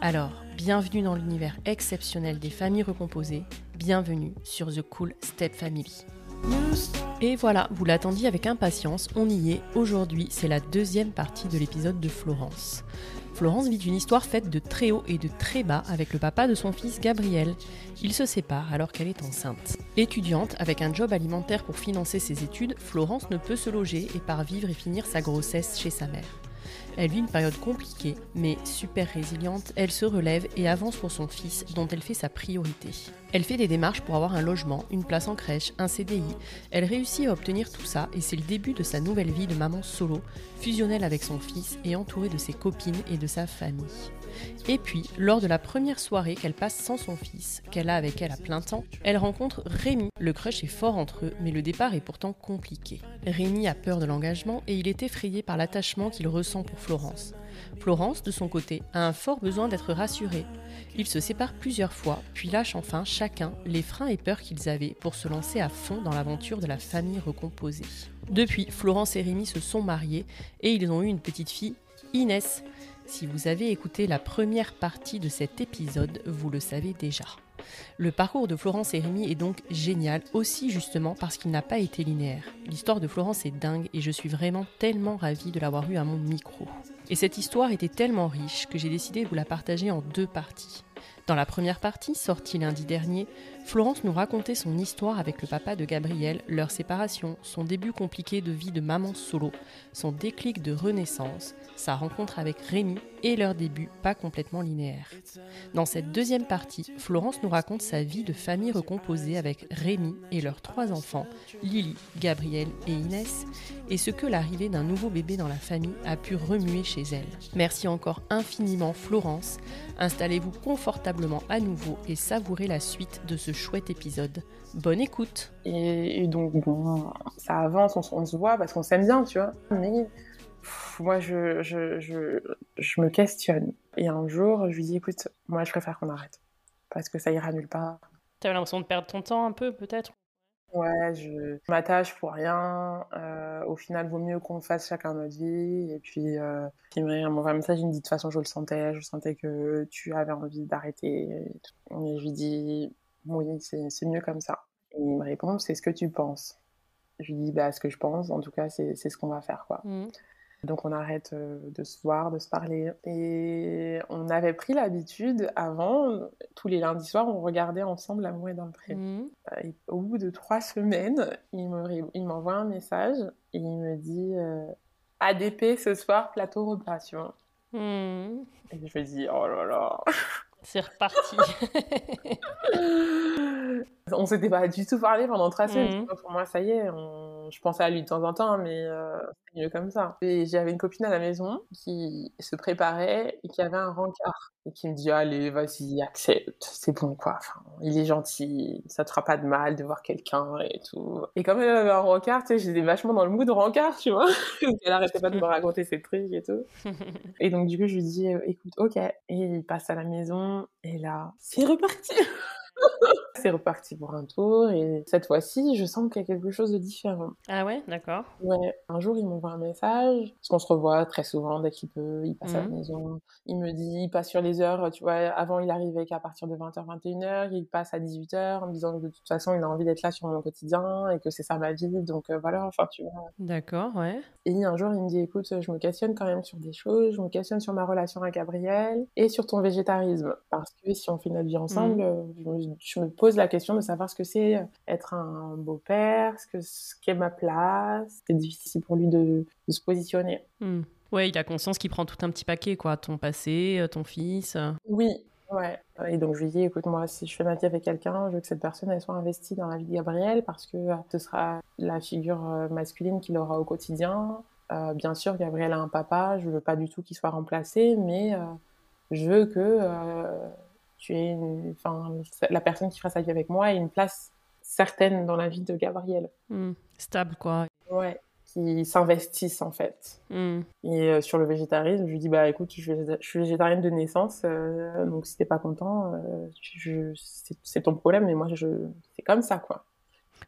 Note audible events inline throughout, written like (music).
Alors, bienvenue dans l'univers exceptionnel des familles recomposées, bienvenue sur The Cool Step Family. Et voilà, vous l'attendiez avec impatience, on y est. Aujourd'hui, c'est la deuxième partie de l'épisode de Florence. Florence vit une histoire faite de très haut et de très bas avec le papa de son fils Gabriel. Ils se séparent alors qu'elle est enceinte. Étudiante, avec un job alimentaire pour financer ses études, Florence ne peut se loger et part vivre et finir sa grossesse chez sa mère. Elle vit une période compliquée, mais super résiliente, elle se relève et avance pour son fils, dont elle fait sa priorité. Elle fait des démarches pour avoir un logement, une place en crèche, un CDI. Elle réussit à obtenir tout ça et c'est le début de sa nouvelle vie de maman solo, fusionnelle avec son fils et entourée de ses copines et de sa famille. Et puis, lors de la première soirée qu'elle passe sans son fils, qu'elle a avec elle à plein temps, elle rencontre Rémi. Le crush est fort entre eux, mais le départ est pourtant compliqué. Rémi a peur de l'engagement et il est effrayé par l'attachement qu'il ressent pour Florence. Florence, de son côté, a un fort besoin d'être rassurée. Ils se séparent plusieurs fois, puis lâchent enfin chacun les freins et peurs qu'ils avaient pour se lancer à fond dans l'aventure de la famille recomposée. Depuis, Florence et Rémi se sont mariés et ils ont eu une petite fille, Inès. Si vous avez écouté la première partie de cet épisode, vous le savez déjà. Le parcours de Florence et Rémi est donc génial, aussi justement parce qu'il n'a pas été linéaire. L'histoire de Florence est dingue et je suis vraiment tellement ravie de l'avoir eu à mon micro. Et cette histoire était tellement riche que j'ai décidé de vous la partager en deux parties. Dans la première partie, sortie lundi dernier, Florence nous racontait son histoire avec le papa de Gabriel, leur séparation, son début compliqué de vie de maman solo, son déclic de renaissance, sa rencontre avec Rémi et leur début pas complètement linéaire. Dans cette deuxième partie, Florence nous raconte sa vie de famille recomposée avec Rémi et leurs trois enfants, Lily, Gabriel et Inès, et ce que l'arrivée d'un nouveau bébé dans la famille a pu remuer chez elle. Merci encore infiniment Florence. Installez-vous confortablement à nouveau et savourez la suite de ce chouette épisode. Bonne écoute Et, donc, bon, ça avance, on, on se voit parce qu'on s'aime bien, tu vois. Mais moi, je, je, je, je, me questionne. Et un jour, je lui dis, écoute, moi, je préfère qu'on arrête. Parce que ça ira nulle part. T'avais l'impression de perdre ton temps un peu, peut-être? Ouais, je m'attache pour rien. Euh, au final, vaut mieux qu'on fasse chacun notre vie. Et puis, euh, il m'envoie un message, il me dit, de toute façon, je le sentais. Je sentais que tu avais envie d'arrêter. Et, je lui dis, oui, c'est mieux comme ça. Et il me répond, c'est ce que tu penses. Je lui dis, bah, ce que je pense, en tout cas, c'est ce qu'on va faire, quoi. Mmh. Donc on arrête euh, de se voir, de se parler. Et on avait pris l'habitude avant, tous les lundis soirs, on regardait ensemble L'amour est dans le pré. Mmh. Et au bout de trois semaines, il m'envoie un message et il me dit euh, ADP ce soir, plateau vois. Mmh. Et je me dis oh là là. C'est reparti. (laughs) on s'était pas du tout parlé pendant trois semaines. Mmh. Pour moi, ça y est, je pensais à lui de temps en temps, mais euh, c'est mieux comme ça. Et j'avais une copine à la maison qui se préparait et qui avait un rencard. Et qui me dit, allez, vas-y, accepte, c'est bon, quoi. Enfin, il est gentil, ça te fera pas de mal de voir quelqu'un et tout. Et comme elle avait un rencard, tu sais, j'étais vachement dans le mood de rencard, tu vois. (laughs) elle arrêtait pas de me raconter ses trucs et tout. (laughs) et donc, du coup, je lui dis, écoute, ok. Et il passe à la maison, et là, c'est reparti (laughs) C'est reparti pour un tour et cette fois-ci, je sens qu'il y a quelque chose de différent. Ah ouais, d'accord. Ouais, un jour, il m'envoie un message, parce qu'on se revoit très souvent dès qu'il peut, il passe à la Mhm. maison. Il me dit, il passe sur les heures, tu vois, avant il arrivait qu'à partir de 20h, 21h, il passe à 18h en me disant que de toute façon, il a envie d'être là sur mon quotidien et que c'est ça ma vie, donc euh, voilà, enfin, tu vois. D'accord, ouais. Et un jour, il me dit, écoute, je me questionne quand même sur des choses, je me questionne sur ma relation avec Gabriel et sur ton végétarisme. Parce que si on fait notre vie ensemble, euh, je, me, je me pose la question de savoir ce que c'est euh, être un beau-père, ce que ce qu'est ma place. C'est difficile pour lui de, de se positionner. Hmm. Ouais, il a conscience qu'il prend tout un petit paquet, quoi. Ton passé, euh, ton fils. euh. Oui, ouais. Et donc je lui dis, écoute, moi, si je fais ma vie avec quelqu'un, je veux que cette personne elle soit investie dans la vie de Gabriel parce que ce sera la figure masculine qu'il aura au quotidien. Euh, bien sûr, Gabriel a un papa, je veux pas du tout qu'il soit remplacé, mais euh, je veux que euh, tu une... enfin, la personne qui fera sa vie avec moi ait une place certaine dans la vie de Gabriel. Hmm. Stable, quoi. Ouais, qui s'investisse en fait. Hmm. Et euh, sur le végétarisme, je lui dis bah écoute, je, suis végéta- je suis végétarienne de naissance, euh, donc si t'es pas content, euh, c'est ton problème, mais moi je, c'est comme ça quoi.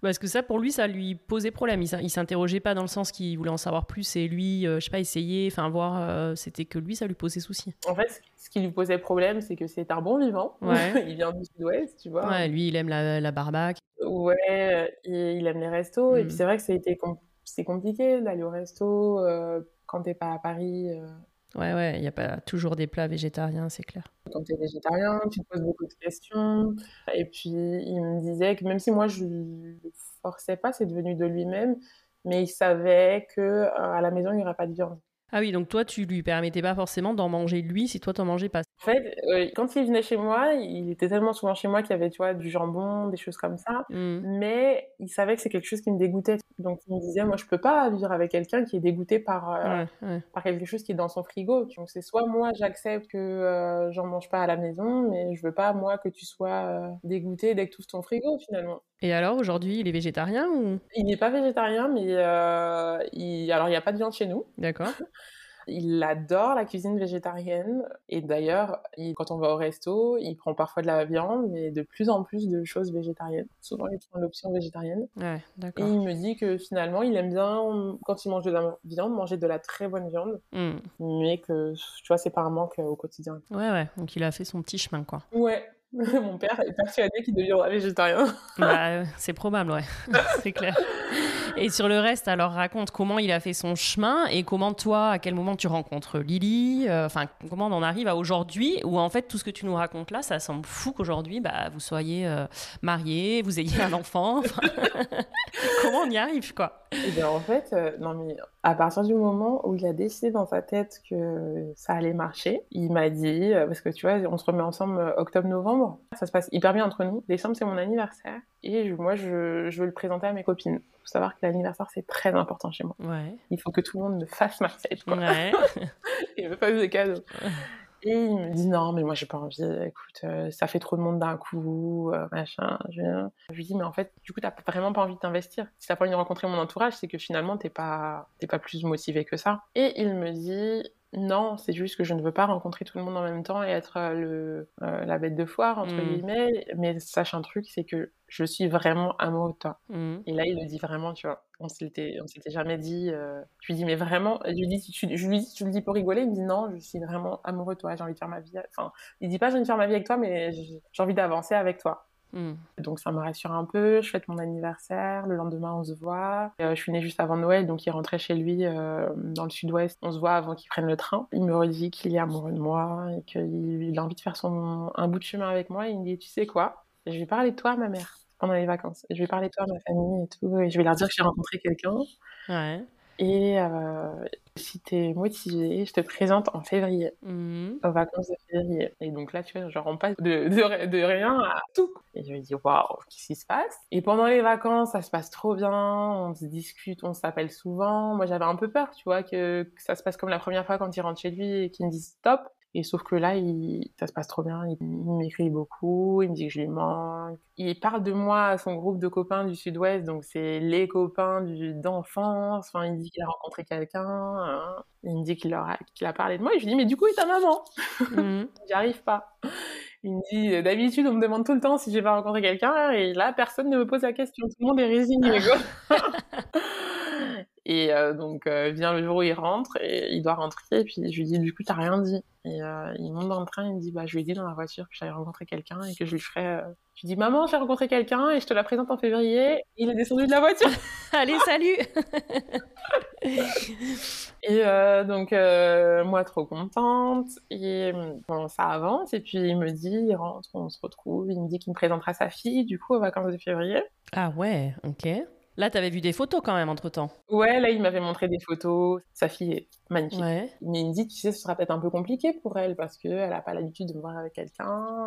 Parce que ça, pour lui, ça lui posait problème. Il s'in- il s'interrogeait pas dans le sens qu'il voulait en savoir plus et lui, euh, je sais pas, essayer, enfin voir. euh, C'était que lui, ça lui posait souci. En fait, ce- qui lui posait problème, c'est que c'est un bon vivant. Ouais. (laughs) il vient du sud-ouest, tu vois. Ouais, lui, il aime la, la barbaque. Ouais, et il aime les restos. Et Mm. puis c'est vrai que com- c'est compliqué d'aller au resto euh, quand t'es pas à Paris. euh, Ouais, ouais, il y a pas toujours des plats végétariens, c'est clair. quand tu es végétarien, tu te poses beaucoup de questions. Et puis, il me disait que même si moi, je le forçais pas, c'est devenu de lui-même, mais il savait que euh, la maison, il n'y aurait pas de viande. Ah oui, donc toi, tu lui permettais pas forcément d'en manger lui si toi, t'en mangeais pas. En fait, euh, quand il venait chez moi, il était tellement souvent chez moi qu'il y avait, tu vois, du jambon, des choses comme ça. Hmm. Mais il savait que c'est quelque chose qui me dégoûtait. Donc, il me disait, moi, je peux pas vivre avec quelqu'un qui est dégoûté par, euh, Ouais, ouais. par quelque chose qui est dans son frigo. Donc c'est soit moi j'accepte que euh, j'en mange pas à la maison, mais je veux pas moi que tu sois euh, dégoûté dès que tu ouvres ton frigo finalement. Et alors, aujourd'hui, il est végétarien ou? Il n'est pas végétarien, mais euh, il... alors il n'y a pas de viande chez nous. D'accord. (laughs) Il adore la cuisine végétarienne et d'ailleurs, il- quand on va au resto, il prend parfois de la viande, mais de plus en plus de choses végétariennes. Souvent, il prend l'option végétarienne. Ouais, Et il me dit que finalement, il aime bien, quand il mange de la viande, manger de la très bonne viande. Hmm. mais que tu vois c'est pas un manque euh, au quotidien Ouais, ouais. Donc il a fait son petit chemin, quoi. ouais (laughs) mon père est persuadé qu'il deviendra végétarien Bah, euh, c'est probable, ouais. (laughs) c'est clair. Et sur le reste, alors raconte comment il a fait son chemin et comment toi, à quel moment tu rencontres Lily, euh, enfin comment on en arrive à aujourd'hui où en fait tout ce que tu nous racontes là, ça semble fou qu'aujourd'hui bah, vous soyez euh, mariés, vous ayez un enfant. (laughs) comment on y arrive quoi? Et bien en fait euh, non mais à partir du moment où il a décidé dans sa tête que ça allait marcher il m'a dit euh, parce que tu vois on se remet ensemble octobre-novembre ça se passe hyper bien entre nous décembre c'est mon anniversaire et je- moi je, je veux le présenter à mes copines faut savoir que l'anniversaire c'est très important chez moi Ouais, il faut que tout le monde me fasse ma fête quoi. ouais. (laughs) et me fasse des cadeaux. (laughs) Et il me dit non, mais moi j'ai pas envie, écoute, euh, ça fait trop de monde d'un coup, euh, machin. Je, je lui dis, mais en fait, du coup, t'as vraiment pas envie de t'investir. Si t'as pas envie de rencontrer mon entourage, c'est que finalement, t'es pas, t'es pas plus motivé que ça. Et il me dit, non, c'est juste que je ne veux pas rencontrer tout le monde en même temps et être euh, le, euh, la bête de foire, entre Mm. guillemets. Mais sache un truc, c'est que je suis vraiment amoureux de toi. Mhm. Et là, il le dit vraiment, tu vois. On s'était, jamais dit. euh, Je lui dis, mais vraiment. Je lui dis, tu, je lui dis, tu le dis pour rigoler. Il me dit, non, je suis vraiment amoureux de toi. J'ai envie de faire ma vie. Enfin, il dit pas, j'ai envie de faire ma vie avec toi, mais j'ai envie d'avancer avec toi. Mhm. Donc ça me rassure un peu. Je fête mon anniversaire. Le lendemain, on se voit. Euh, je suis née juste avant Noël, donc il rentrait chez lui euh, dans le sud-ouest. On se voit avant qu'il prenne le train. Il me redit qu'il est amoureux de moi et qu'il il a envie de faire son, un bout de chemin avec moi. Et il me dit, tu sais quoi? Je vais parler de toi à ma mère pendant les vacances. Je vais parler de toi à ma famille et tout. Et je vais leur dire que j'ai rencontré quelqu'un. Ouais. Et euh, si t'es motivée, je te présente en février, Mhm. aux vacances de février. Et donc là, tu vois, genre, on passe de, de, de rien à tout. Et je me dis, waouh, qu'est-ce qui se passe? Et pendant les vacances, ça se passe trop bien, on se discute, on s'appelle souvent. Moi, j'avais un peu peur, tu vois, que, que ça se passe comme la première fois quand il rentre chez lui et qu'il me dise stop. Et sauf que là, il, ça se passe trop bien. Il, il m'écrit beaucoup, il me dit que je lui manque. Il parle de moi à son groupe de copains du Sud-Ouest, donc c'est les copains d'enfance. Enfin, il dit qu'il a rencontré quelqu'un. hein. Il me dit qu'il a, qu'il a parlé de moi. Et je lui dis, mais du coup, et ta maman Mhm. (laughs) J'y arrive pas. Il me dit d'habitude on me demande tout le temps si j'ai pas rencontré quelqu'un et là personne ne me pose la question, tout le monde est résigné. (laughs) Et euh, donc euh, vient le jour où il rentre et il doit rentrer et puis je lui dis du coup t'as rien dit. Et euh, il monte dans le train il me dit bah je lui ai dit dans la voiture que j'avais rencontré quelqu'un et que je lui ferais je lui dis maman j'ai rencontré quelqu'un et je te la présente en février. Il est descendu de la voiture. (laughs) Allez salut. (laughs) Et donc moi trop contente. Et bon ça avance et puis il me dit il rentre on se retrouve. Il me dit qu'il me présentera sa fille du coup aux vacances de février. Ah ouais ok Là, tu avais vu des photos quand même entre temps. Ouais, là, il m'avait montré des photos. Sa fille est magnifique. Mais il me dit, tu sais, ce sera peut-être un peu compliqué pour elle parce qu'elle n'a pas l'habitude de me voir avec quelqu'un.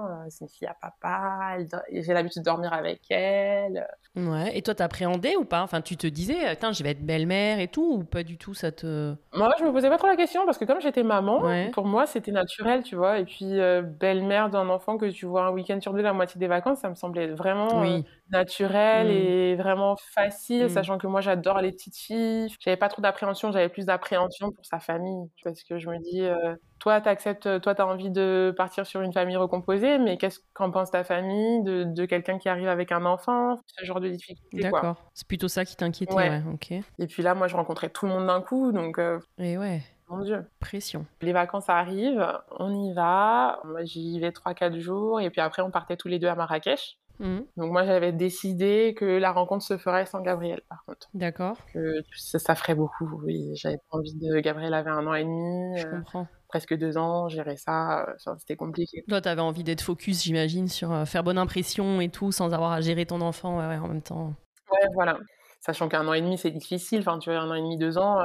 Euh, c'est une fille à papa. J'ai l'habitude de dormir avec elle. Ouais. Et toi, t'appréhendais ou pas? Enfin, tu te disais, attends, je vais être belle-mère et tout ou pas du tout ça te. Moi, je me posais pas trop la question parce que comme j'étais maman, pour moi, c'était naturel, tu vois. Et puis, euh, belle-mère d'un enfant que tu vois un week-end sur deux, la moitié des vacances, ça me semblait vraiment euh, naturel mm. et vraiment facile, mm. sachant que moi, j'adore les petites filles. J'avais pas trop d'appréhension, j'avais plus d'appréhension pour sa famille. Parce que je me dis, euh, toi, tu acceptes, toi, tu as envie de partir sur une famille recomposée, mais qu'est-ce qu'en pense ta famille de, quelqu'un qui arrive avec un enfant Ce genre de difficulté. D'accord. C'est plutôt ça qui t'inquiétait, ouais. ok. Et puis là, moi, je rencontrais tout le monde d'un coup, donc. Euh, Et ouais. Mon Dieu. Pression. Les vacances arrivent, on y va. Moi, j'y vais 3-4 jours, et puis après, on partait tous les deux à Marrakech. Mmh. Donc moi j'avais décidé que la rencontre se ferait sans Gabriel par contre. D'accord. Que ça, ferait beaucoup. Oui, j'avais pas envie de. Gabriel avait un an et demi. Je euh, comprends. presque deux ans, gérer ça, euh, c'était compliqué. Toi, t'avais envie d'être focus, j'imagine, sur euh, faire bonne impression et tout, sans avoir à gérer ton enfant ouais, en même temps. Ouais, voilà. Sachant qu'un an et demi, c'est difficile. Enfin, tu vois, un an et demi, deux ans,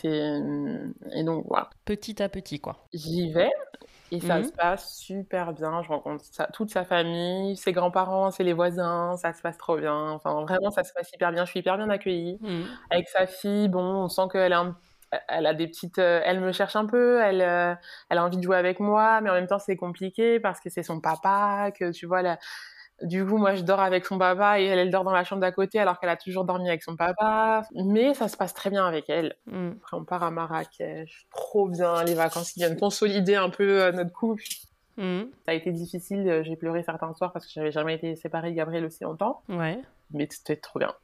c'est. Et donc, voilà. Petit à petit, quoi. J'y vais. Et ça mmh. se passe super bien. Je rencontre toute sa famille, ses grands-parents, c'est les voisins. Ça se passe trop bien. Enfin, vraiment, ça se passe hyper bien. Je suis hyper bien accueillie. Mmh. Avec sa fille, bon, on sent qu'elle a elle a des petites euh, elle me cherche un peu elle euh, elle a envie de jouer avec moi mais en même temps c'est compliqué parce que c'est son papa que tu vois la, du coup, moi, je dors avec son papa et elle, elle dort dans la chambre d'à côté alors qu'elle a toujours dormi avec son papa. Mais ça se passe très bien avec elle. Mm. Après, on part à Marrakech. Trop bien, les vacances qui viennent consolider un peu euh, notre couple. Mm. Ça a été difficile. Euh, j'ai pleuré certains soirs parce que j'avais jamais été séparée de Gabriel aussi longtemps. Ouais. Mais c'était trop bien.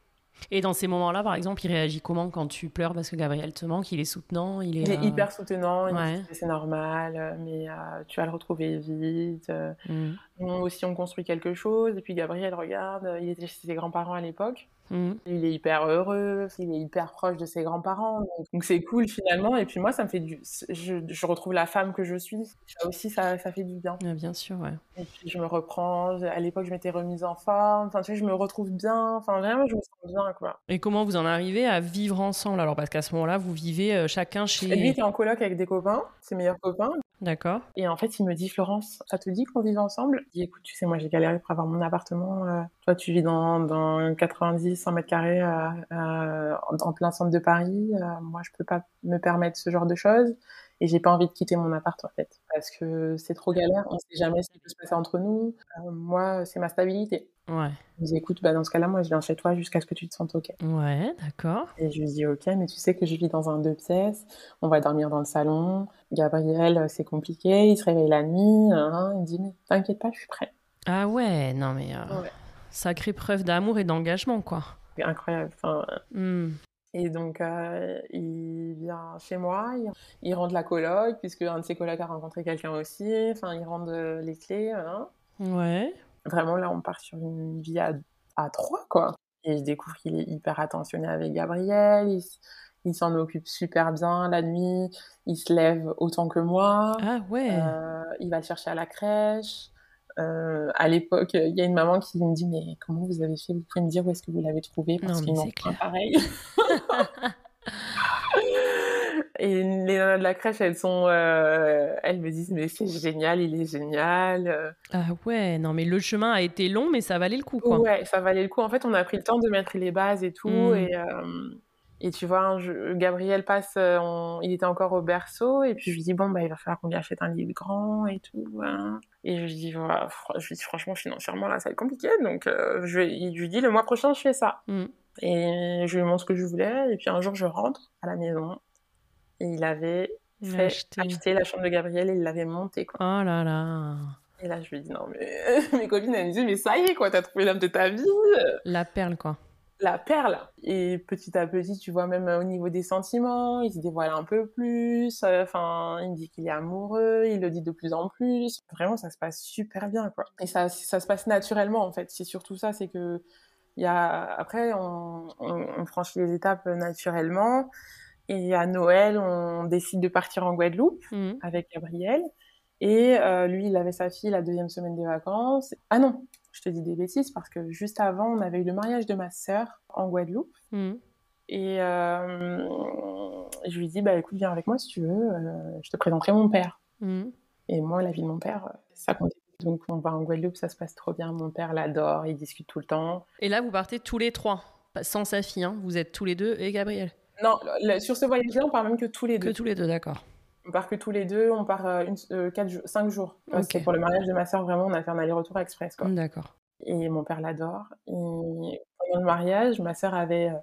Et dans ces moments-là, par exemple, il réagit comment quand tu pleures parce que Gabriel te manque? Il est soutenant Il est, il est euh, hyper soutenant. C'est normal, mais euh, tu vas le retrouver vite. Mm. Aussi, on construit quelque chose. Et puis Gabriel, regarde, il était chez ses grands-parents à l'époque. Mm. Il est hyper heureux, il est hyper proche de ses grands-parents, donc c'est cool finalement. Et puis moi, ça me fait du, je, retrouve la femme que je suis. Ça aussi, ça, ça fait du bien. bien sûr, ouais. Et puis je me reprends. À l'époque, je m'étais remise en forme. Enfin, tu sais, je me retrouve bien. Enfin, vraiment, je me sens bien, quoi. Et comment vous en arrivez à vivre ensemble alors? Parce qu'à ce moment-là, vous vivez euh, chacun chez. Et lui était en coloc avec des copains, ses meilleurs copains. D'accord. Et en fait, il me dit, Florence, ça te dit qu'on vive ensemble? Je écoute, tu sais, moi, j'ai galéré pour avoir mon appartement. Euh, toi, tu vis dans, dans 90, 100 mètres carrés euh, euh, en plein centre de Paris. moi, je peux pas me permettre ce genre de choses. Et j'ai pas envie de quitter mon appart, en fait. Parce que c'est trop galère. On sait jamais ce qui peut se passer entre nous. moi, c'est ma stabilité. Ouais. Je dis, écoute, bah, dans ce cas-là, moi, je viens chez toi jusqu'à ce que tu te sentes OK. Ouais, d'accord. Et je lui dis, OK, mais tu sais que je vis dans un deux pièces, on va dormir dans le salon. Gabriel, c'est compliqué, il se réveille la nuit. Hein. Il me dit, mais t'inquiète pas, je suis prêt. Ah ouais, non mais. Euh, sacrée preuve d'amour et d'engagement, quoi. Incroyable. Enfin, hmm. Et donc, euh, il vient chez moi, il, rend de la coloc, puisque un de ses colocs a rencontré quelqu'un aussi. Enfin, il rend les clés. Hein. Ouais. Vraiment, là, on part sur une vie à, à trois, quoi. Et je découvre qu'il est hyper attentionné avec Gabriel. Il, s'en occupe super bien la nuit. Il se lève autant que moi. Ah ouais. Euh, il va chercher à la crèche. Euh, à l'époque, il y a une maman qui me dit mais comment vous avez fait? Vous pouvez me dire où est-ce que vous l'avez trouvé parce qu'il manque pareil. (laughs) Et les nanas de la crèche, elles sont, euh, elles me disent mais c'est génial, il est génial. Ah ouais, non mais le chemin a été long, mais ça valait le coup quoi. Ouais, ça valait le coup. En fait, on a pris le temps de mettre les bases et tout. Mmh. Et, euh, et tu vois, Gabriel passe, euh, il était encore au berceau, et puis je lui dis bon bah il va falloir qu'on lui achète un lit grand et tout. Hein. Et je lui dis voilà, je lui dis franchement financièrement là ça va être compliqué, donc je, je lui dis le mois prochain je fais ça. Mmh. Et je lui montre ce que je voulais, et puis un jour je rentre à la maison et il avait fait acheter. la chambre de Gabriel et il l'avait montée. Quoi. Oh là là. Et là, je lui dis, non, mais (laughs) mes copines, elles me disent, mais ça y est, quoi, t'as trouvé l'homme de ta vie. La perle, quoi. La perle. Et petit à petit, tu vois, même au niveau des sentiments, il se dévoile un peu plus. Enfin, il me dit qu'il est amoureux, il le dit de plus en plus. Vraiment, ça se passe super bien, quoi. Et ça, ça se passe naturellement, en fait. C'est surtout ça, c'est que, il y a, après, on, on, on franchit les étapes naturellement. Et à Noël, on décide de partir en Guadeloupe Mmh. avec Gabriel. Et euh, lui, il avait sa fille la deuxième semaine des vacances. Ah non, je te dis des bêtises parce que juste avant, on avait eu le mariage de ma sœur en Guadeloupe. Mmh. Et euh, je lui dis, bah écoute, viens avec moi si tu veux, euh, je te présenterai mon père. Mmh. Et moi, la vie de mon père, euh, ça compte. Donc on va en Guadeloupe, ça se passe trop bien. Mon père l'adore, il discute tout le temps. Et là, vous partez tous les trois, sans sa fille. Hein. Vous êtes tous les deux et Gabriel. Non, le- sur ce voyage-là, on part même que tous les Que deux. tous les deux, d'accord. On part que tous les deux, on part euh, une, euh, quatre jours, cinq jours. Parce Ok. que pour le mariage de ma sœur, vraiment, on a fait un aller-retour express. D'accord. Et mon père l'adore. Et pendant le mariage, ma sœur avait euh,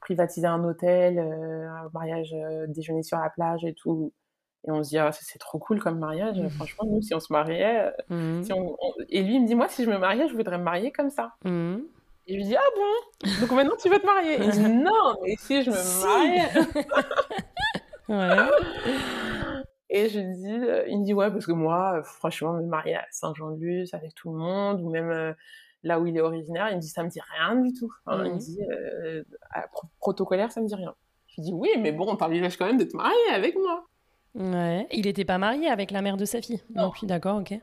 privatisé un hôtel, euh, un mariage euh, déjeuner sur la plage et tout. Et on se dit, ah, c'est trop cool comme mariage. Mhm. Franchement, nous, si on se mariait. euh, Mmh. si on- on- Et lui, il me dit, moi, si je me mariais, je voudrais me marier comme ça. Mmh. Et je lui dis, ah bon? Donc maintenant, tu veux te marier? Et il dit, non, mais si je me Si. (laughs) Ouais. (laughs) Et je lui dis, euh, il me dit, ouais, parce que moi, euh, franchement, me marier à Saint-Jean-de-Luz avec tout le monde, ou même euh, là où il est originaire, il me dit, ça me dit rien du tout. Il Mhm. me dit, euh, à- pro- protocolaire, ça me dit rien. Je lui dis, oui, mais bon, t'envisages quand même de te marier avec moi. Ouais. Il n'était pas marié avec la mère de sa fille. Non. Donc, d'accord, ok.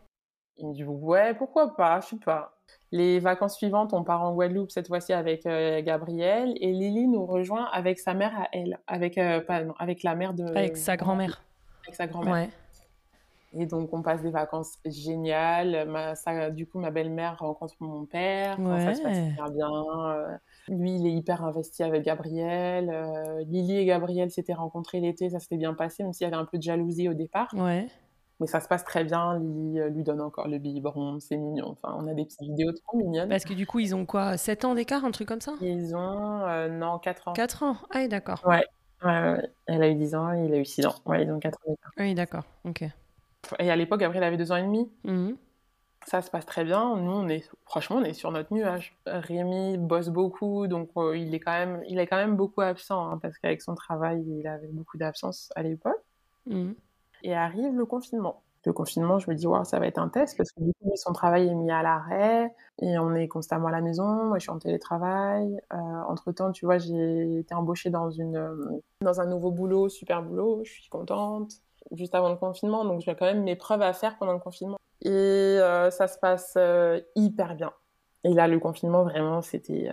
Il me dit, ouais, pourquoi pas, je sais pas. Les vacances suivantes, on part en Guadeloupe, cette fois-ci avec euh, Gabriel, et Lily nous rejoint avec sa mère à elle, avec, euh, pas, non, avec la mère de... Avec sa grand-mère. Avec sa grand-mère. Ouais. Et donc, on passe des vacances géniales. Ma, ça, du coup, ma belle-mère rencontre mon père. Enfin, ça se passe Ouais. hyper bien. Euh, lui, il est hyper investi avec Gabriel. Euh, Lily et Gabriel s'étaient rencontrés l'été. Ça s'était bien passé, même s'il y avait un peu de jalousie au départ. Ouais. Mais ça se passe très bien. Lily euh, lui donne encore le biberon. C'est mignon. Enfin, on a des petites vidéos trop mignonnes. Parce que du coup, ils ont quoi 7 ans d'écart, un truc comme ça? Ils ont, non, 4 ans. 4 ans Ah d'accord. Ouais, ouais, ouais. Elle a eu 10 ans, il a eu 6 ans. Ouais, ils ont 4 ans. Oui, d'accord. Ok. Et à l'époque, Gabriel avait 2 ans et demi. Mhm. Ça se passe très bien. Nous, on est, franchement, on est sur notre nuage. Rémi bosse beaucoup, donc euh, il est quand même, il est quand même beaucoup absent, hein, parce qu'avec son travail, il avait beaucoup d'absence à l'époque. Mhm. Et arrive le confinement. Le confinement, je me dis, wow, ça va être un test, parce que du coup, son travail est mis à l'arrêt, et on est constamment à la maison. Moi, je suis en télétravail. Euh, entre-temps, tu vois, j'ai été embauchée dans, une, euh, dans un nouveau boulot, super boulot, je suis contente. Juste avant le confinement, donc j'ai quand même mes preuves à faire pendant le confinement. Et euh, ça se passe hyper bien. Et là, le confinement, vraiment, c'était.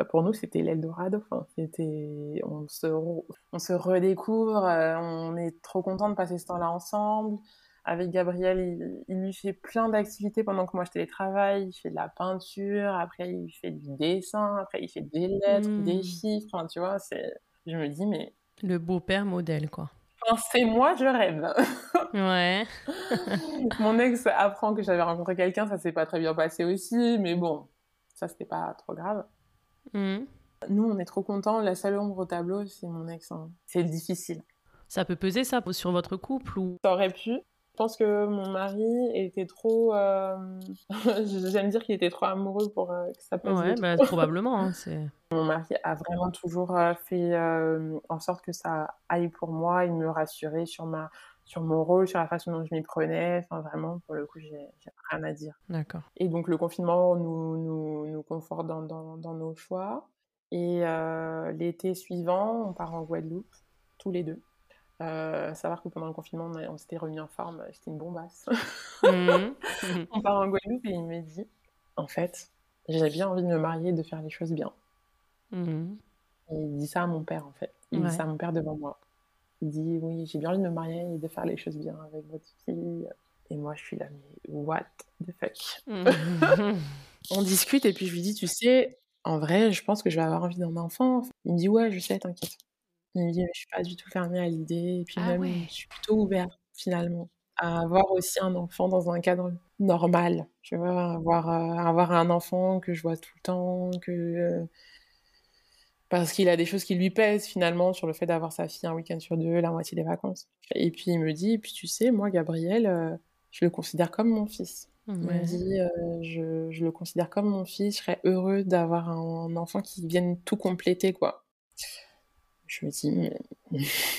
euh, pour nous, c'était l'Eldorado. On se, on se redécouvre. on est trop content de passer ce temps-là ensemble. Avec Gabriel, il, il lui fait plein d'activités pendant que moi je télétravaille. Il fait de la peinture, après il fait du dessin, après il fait des lettres, Mm. des chiffres. Enfin, tu vois, c'est. Je me dis, mais Le beau-père modèle, quoi. enfin, c'est moi, je rêve. (laughs) Ouais. (laughs) Mon ex apprend que j'avais rencontré quelqu'un, ça s'est pas très bien passé aussi, mais bon, ça c'était pas trop grave. Mhm. Nous, on est trop contents. La seule ombre au tableau, c'est mon ex. hein. C'est difficile. Ça peut peser ça sur votre couple ou? Ça aurait pu. Je pense que mon mari était trop. euh, (laughs) J'aime dire qu'il était trop amoureux pour euh, que ça passe. Ouais, bah, (laughs) probablement. hein. Mon mari a vraiment toujours euh, fait euh, en sorte que ça aille pour moi. Il me rassurait sur, ma... sur mon rôle, sur la façon dont je m'y prenais. Enfin, vraiment, pour le coup, j'ai rien à dire. D'accord. Et donc, le confinement nous, nous, nous conforte dans, dans, dans nos choix. Et l'été suivant, on part en Guadeloupe, tous les deux. Euh, savoir que pendant le confinement, on, on s'était remis en forme, c'était une bombasse. Mhm. (laughs) on part en Guadeloupe et il me dit En fait, j'ai bien envie de me marier et de faire les choses bien. Mhm. Il dit ça à mon père, en fait. Il Ouais. dit ça à mon père devant moi. Il dit Oui, j'ai bien envie de me marier et de faire les choses bien avec votre fille. Et moi, je suis là, mais what the fuck? Mhm. (laughs) On discute et puis je lui dis, tu sais, en vrai, je pense que je vais avoir envie d'un enfant. Il me dit, ouais, je sais, t'inquiète. Il me dit, mais je suis pas du tout fermée à l'idée. Et puis Ah même, ouais. je suis plutôt ouverte, finalement, à avoir aussi un enfant dans un cadre normal. Tu vois, avoir, euh, avoir un enfant que je vois tout le temps, que... euh, Parce qu'il a des choses qui lui pèsent, finalement, sur le fait d'avoir sa fille un week-end sur deux, la moitié des vacances. Et puis il me dit, puis tu sais, moi, Gabriel, euh, je le considère comme mon fils. Il m'a dit, je, je, le considère comme mon fils, je serais heureux d'avoir un, enfant qui vienne tout compléter, quoi. Je me dis.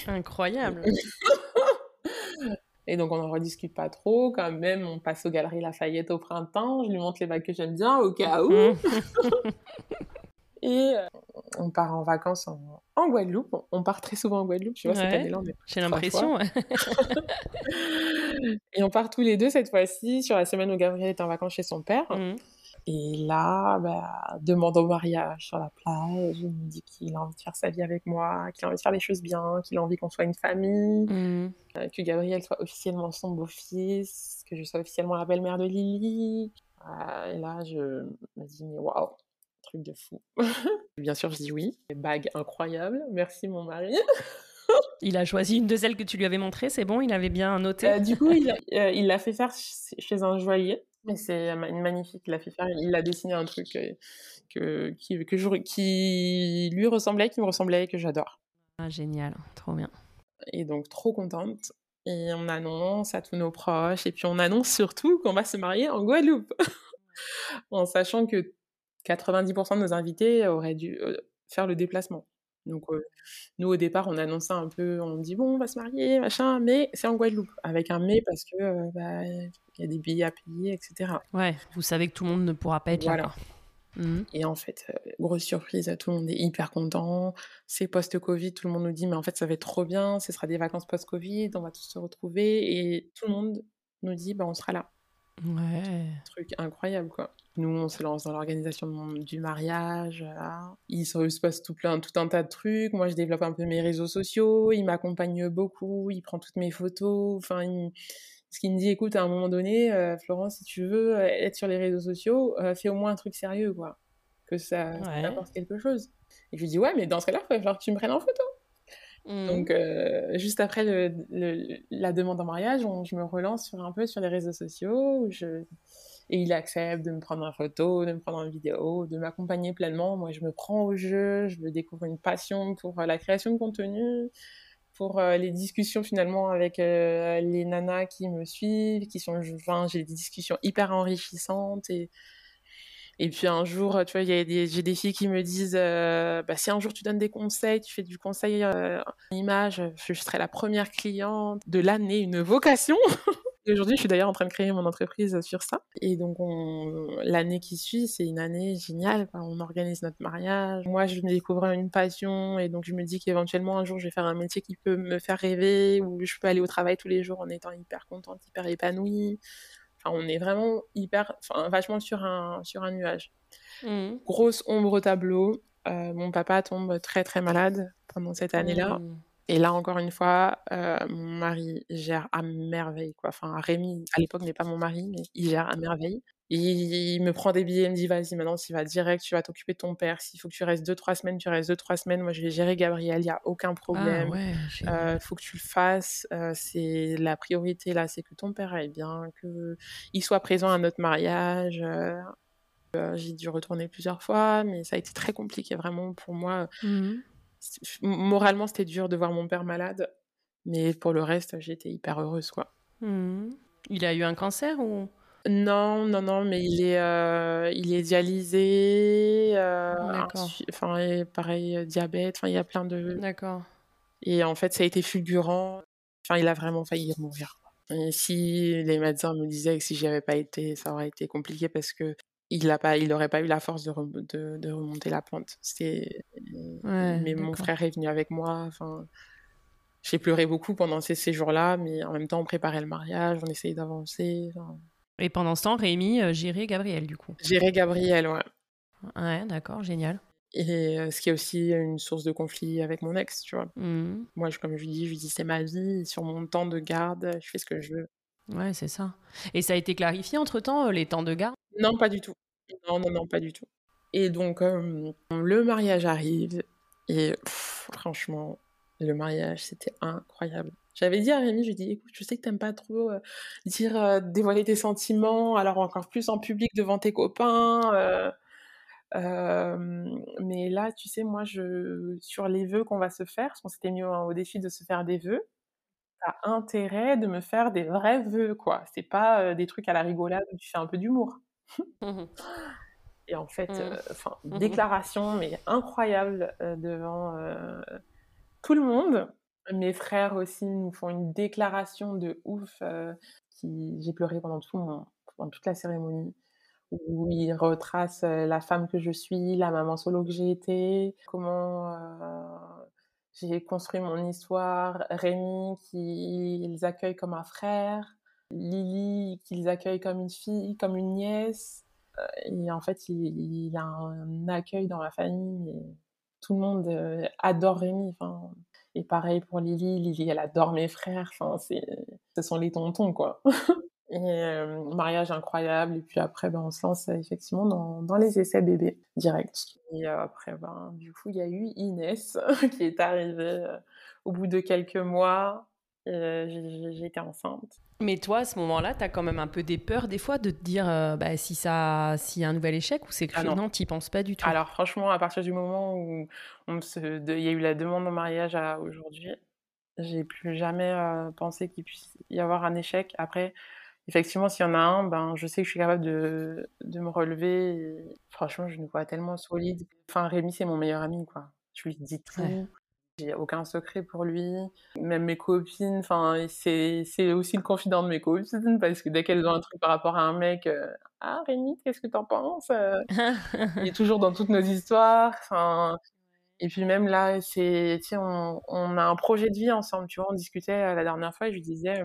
Incroyable (laughs) Et donc, on n'en rediscute pas trop. Quand même, on passe aux Galeries Lafayette au printemps. Je lui montre les bagues que j'aime bien, au cas où. (laughs) Et euh, on part en vacances en, Guadeloupe. On part très souvent en Guadeloupe, tu vois, cette année-là. J'ai l'impression. (laughs) et on part tous les deux cette fois-ci sur la semaine où Gabriel est en vacances chez son père. Mmh. Et là, bah, demande au mariage sur la plage. Il me dit qu'il a envie de faire sa vie avec moi, qu'il a envie de faire les choses bien, qu'il a envie qu'on soit une famille, mmh. euh, que Gabriel soit officiellement son beau-fils, que je sois officiellement la belle-mère de Lily. Euh, et là, je me dis, mais waouh, truc de fou. (laughs) bien sûr, je dis oui. Bague incroyable. Merci, mon mari. (laughs) il a choisi une de celles que tu lui avais montrées, c'est bon, il avait bien noté. Euh, du coup, (laughs) il l'a fait faire chez un joaillier. Mais c'est une magnifique, il a fait faire, il a dessiné un truc que, qui, que qui lui ressemblait, qui me ressemblait, que j'adore. Ah, génial, trop bien. Et donc, trop contente. Et on annonce à tous nos proches, et puis on annonce surtout qu'on va se marier en Guadeloupe. (laughs) en sachant que 90% de nos invités auraient dû faire le déplacement. Donc, nous, au départ, on annonce ça un peu, on dit bon, on va se marier, machin, mais c'est en Guadeloupe, avec un mais parce que bah, il y a des billets à payer, etc. Ouais, vous savez que tout le monde ne pourra pas être voilà. là. Mmh. Et en fait, grosse surprise, tout le monde est hyper content. C'est post-Covid, tout le monde nous dit, mais en fait, ça va être trop bien, ce sera des vacances post-Covid, on va tous se retrouver. Et tout le monde nous dit, bah, on sera là. Ouais. Truc incroyable, quoi. Nous, on se lance dans l'organisation du mariage. Il se passe tout plein, tout un tas de trucs. Moi, je développe un peu mes réseaux sociaux. Il m'accompagne beaucoup. Il prend toutes mes photos. Enfin, il... ce qu'il me dit, écoute, à un moment donné, euh, Florence, si tu veux euh, être sur les réseaux sociaux, euh, fais au moins un truc sérieux, quoi. Que ça, apporte quelque chose. Et je lui dis, ouais, mais dans ce cas-là, il va falloir que tu me prennes en photo. Mmh. Donc, juste après le, la demande en mariage, je me relance sur un peu sur les réseaux sociaux. Je et il accepte de me prendre en photo, de me prendre en vidéo, de m'accompagner pleinement. Moi, je me prends au jeu, je découvre une passion pour euh, la création de contenu, pour euh, les discussions finalement avec euh, les nanas qui me suivent, qui sont, enfin, j'ai des discussions hyper enrichissantes et et puis un jour, tu vois, j'ai des filles qui me disent, bah, si un jour tu donnes des conseils, tu fais du conseil en image, je serai la première cliente de l'année, une vocation. (laughs) Aujourd'hui, je suis d'ailleurs en train de créer mon entreprise sur ça. Et donc, l'année qui suit, c'est une année géniale. On organise notre mariage. Moi, je découvre une passion et donc je me dis qu'éventuellement, un jour, je vais faire un métier qui peut me faire rêver, où je peux aller au travail tous les jours en étant hyper contente, hyper épanouie. Enfin, on est vraiment hyper, enfin, vachement sur un, sur un nuage. Mmh. Grosse ombre au tableau. Euh, mon papa tombe très très malade pendant cette année-là. Mmh. Et là, encore une fois, euh, mon mari gère à merveille. Quoi. Enfin, Rémi, à l'époque, n'est pas mon mari, mais il gère à merveille. Il, me prend des billets, il me dit vas-y, maintenant, tu vas direct, tu vas t'occuper de ton père. S'il faut que tu restes 2-3 semaines, tu restes 2-3 semaines. Moi, je vais gérer Gabriel, il n'y a aucun ah problème. Il euh, faut que tu le fasses. Euh, c'est la priorité, là, c'est que ton père aille bien, qu'il soit présent à notre mariage. j'ai dû retourner plusieurs fois, mais ça a été très compliqué, vraiment, pour moi. Mmh moralement, c'était dur de voir mon père malade, mais pour le reste, j'étais hyper heureuse, quoi. Mmh. Il a eu un cancer ou? Non, non, non, mais il est, euh, il est dialysé. Euh, enfin, pareil, euh, diabète. Enfin, il y a plein de. D'accord. Et en fait, ça a été fulgurant. Enfin, il a vraiment failli mourir. Et si les médecins me disaient que si j'y avais pas été, ça aurait été compliqué parce que il pas, il n'aurait pas eu la force de, de, remonter la pente. Mais mon frère est venu avec moi. Enfin, j'ai pleuré beaucoup pendant ces, ces jours-là, mais en même temps, on préparait le mariage, on essayait d'avancer. Et pendant ce temps, Rémi euh, gérait Gabriel, du coup. Gérait Gabriel, ouais. Ouais, d'accord, génial. Et euh, ce qui est aussi une source de conflit avec mon ex, tu vois. Mmh. Moi, je, comme je lui dis, je lui dis c'est ma vie, sur mon temps de garde, je fais ce que je veux. Ouais, c'est ça. Et ça a été clarifié entre-temps, euh, les temps de garde? Non, pas du tout. Non, non, non, pas du tout. Et donc, le mariage arrive, et franchement, le mariage, c'était incroyable. J'avais dit à Rémi, je lui ai dit, écoute, je sais que t'aimes pas trop dire, dévoiler tes sentiments, alors encore plus en public devant tes copains. mais là, tu sais, moi, je, sur les vœux qu'on va se faire, parce qu'on s'était mis au, défi de se faire des vœux, as intérêt de me faire des vrais vœux, quoi. C'est pas des trucs à la rigolade où tu fais un peu d'humour. Mmh et en fait, mmh. enfin, mmh déclaration, mais incroyable devant tout le monde. Mes frères aussi nous font une déclaration de ouf. qui... J'ai pleuré pendant, tout pendant toute la cérémonie où ils retracent la femme que je suis, la maman solo que j'ai été, comment j'ai construit mon histoire, Rémi qu'ils accueillent comme un frère, Lily qu'ils accueillent comme une fille, comme une nièce. Euh, et en fait, il, y a un accueil dans la famille. Tout le monde euh, adore Rémi. Et pareil pour Lily. Lily, elle adore mes frères. Enfin, ce sont les tontons, quoi. (laughs) Et euh, mariage incroyable. Et puis après, ben, on se lance effectivement dans, dans les essais bébés direct. Et après, ben, du coup, il y a eu Inès (laughs) qui est arrivée au bout de quelques mois. J'étais enceinte. Mais toi, à ce moment-là, tu as quand même un peu des peurs des fois de te dire euh, bah, si ça, s'il y a un nouvel échec ou c'est que ah non, tu penses pas du tout. Alors franchement, à partir du moment où il y a eu la demande en mariage à aujourd'hui, j'ai plus jamais euh, pensé qu'il puisse y avoir un échec. Après, effectivement, s'il y en a un, ben, je sais que je suis capable de, de me relever. franchement, je nous vois tellement solide. Enfin, Rémi, c'est mon meilleur ami, quoi. Je lui dis tout. J'ai aucun secret pour lui. Même mes copines, enfin, c'est, c'est aussi le confident de mes copines parce que dès qu'elles ont un truc par rapport à un mec, euh, ah Rémi, qu'est-ce que t'en penses euh?» (laughs) Il est toujours dans toutes nos histoires. Enfin, et puis même là, c'est, on, on, a un projet de vie ensemble. Tu vois, on discutait euh, la dernière fois et je lui disais,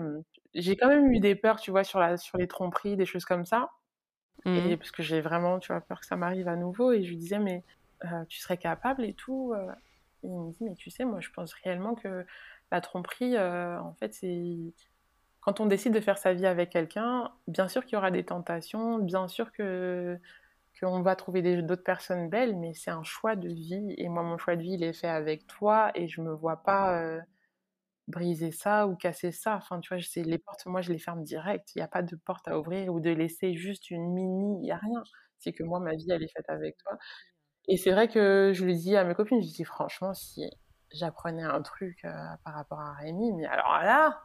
j'ai quand même eu des peurs, tu vois, sur la, sur les tromperies, des choses comme ça. Et mmh. parce que j'ai vraiment, tu vois, peur que ça m'arrive à nouveau. Et je lui disais, mais tu serais capable et tout il me dit, mais tu sais, moi, je pense réellement que la tromperie, euh, en fait, c'est. Quand on décide de faire sa vie avec quelqu'un, bien sûr qu'il y aura des tentations, bien sûr qu'on va trouver d'autres personnes belles, mais c'est un choix de vie. Et moi, mon choix de vie, il est fait avec toi, et je me vois pas euh, briser ça ou casser ça. Enfin, tu vois, les portes, moi, je les ferme direct. Il n'y a pas de porte à ouvrir ou de laisser juste une mini. Il n'y a rien. C'est que moi, ma vie, elle est faite avec toi. Et c'est vrai que je lui dis à mes copines, je dis franchement, si j'apprenais un truc euh, par rapport à Rémi, mais alors là,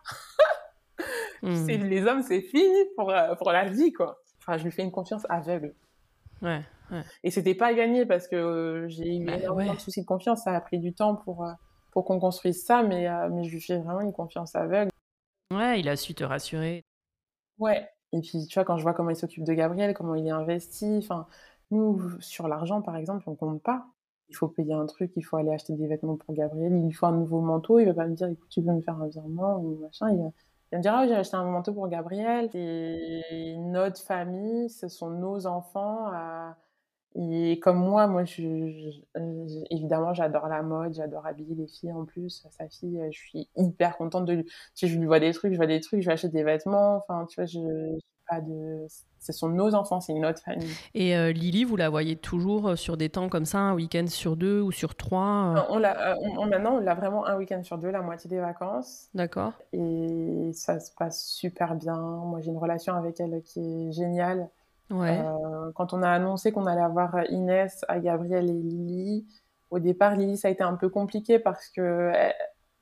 (laughs) mmh. les hommes, c'est fini pour, euh, pour la vie, quoi. Enfin, je lui fais une confiance aveugle. Ouais, ouais. Et c'était pas gagné parce que euh, j'ai eu bah, énormément de soucis de confiance. Ça a pris du temps pour, pour qu'on construise ça, mais, mais je lui fais vraiment une confiance aveugle. Ouais, il a su te rassurer. Ouais. Et puis, tu vois, quand je vois comment il s'occupe de Gabriel, comment il est investi, enfin, nous, sur l'argent, par exemple, on compte pas. Il faut payer un truc, il faut aller acheter des vêtements pour Gabriel, il lui faut un nouveau manteau, il va pas me dire, écoute, tu peux me faire un virement ou machin. Il va, me dire, ah, j'ai acheté un manteau pour Gabriel. C'est notre famille, ce sont nos enfants. Euh, et comme moi, moi, évidemment, j'adore la mode, j'adore habiller les filles en plus. Sa fille, je suis hyper contente de lui. Si je lui vois des trucs, je vois des trucs, je vais acheter des vêtements. Enfin, tu vois, je, pas de ce sont nos enfants, c'est notre famille. Et euh, Lily, vous la voyez toujours euh, sur des temps comme ça, un week-end sur deux ou sur trois euh? On l'a, Maintenant, on l'a vraiment un week-end sur deux, la moitié des vacances. D'accord. Et ça se passe super bien. Moi, j'ai une relation avec elle qui est géniale. Ouais. quand on a annoncé qu'on allait avoir Inès, à Gabriel et Lily, au départ, Lily, ça a été un peu compliqué parce que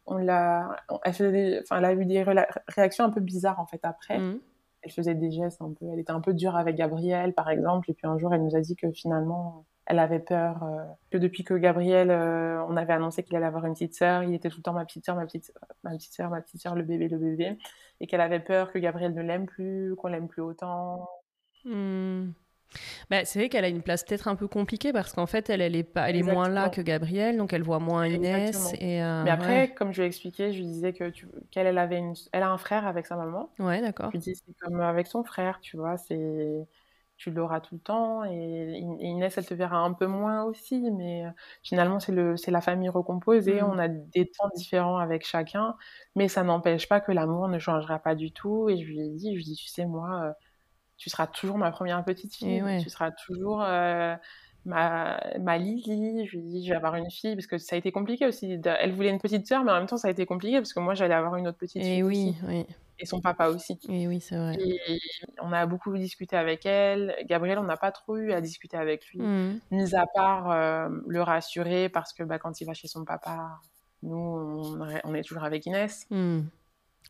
on l'a, elle, elle a eu des réactions un peu bizarres en fait après. Mmh elle faisait des gestes un peu, elle était un peu dure avec Gabriel, par exemple. Et puis un jour, elle nous a dit que finalement, elle avait peur euh, que depuis que Gabriel, euh, on avait annoncé qu'il allait avoir une petite sœur, il était tout le temps ma petite sœur, ma petite, ma petite sœur, ma petite sœur, le bébé, le bébé, et qu'elle avait peur que Gabriel ne l'aime plus, qu'on l'aime plus autant. Hmm. Bah, c'est vrai qu'elle a une place peut-être un peu compliquée parce qu'en fait, elle, elle est, pas, elle est moins là que Gabrielle, donc elle voit moins Inès. Et euh, Mais après, comme je lui ai expliqué, je lui disais que qu'elle elle avait une, elle a un frère avec sa maman. Ouais, d'accord. Je lui dis c'est comme avec son frère, tu vois, c'est tu l'auras tout le temps et Inès elle te verra un peu moins aussi mais euh, finalement c'est le c'est la famille recomposée mm. on a des temps différents avec chacun mais ça n'empêche pas que l'amour ne changera pas du tout et je lui ai dit je lui dis tu sais moi euh, tu seras toujours ma première petite fille, tu seras toujours euh, ma, ma Lily. Je lui dis, je vais avoir une fille, parce que ça a été compliqué aussi. Elle voulait une petite sœur, mais en même temps, ça a été compliqué, parce que moi, j'allais avoir une autre petite et fille. Oui, oui. Et son papa aussi. Et oui, c'est vrai. Et on a beaucoup discuté avec elle. Gabriel, on n'a pas trop eu à discuter avec lui, mmh. mis à part euh, le rassurer, parce que bah, quand il va chez son papa, nous, on, est toujours avec Inès. Mmh.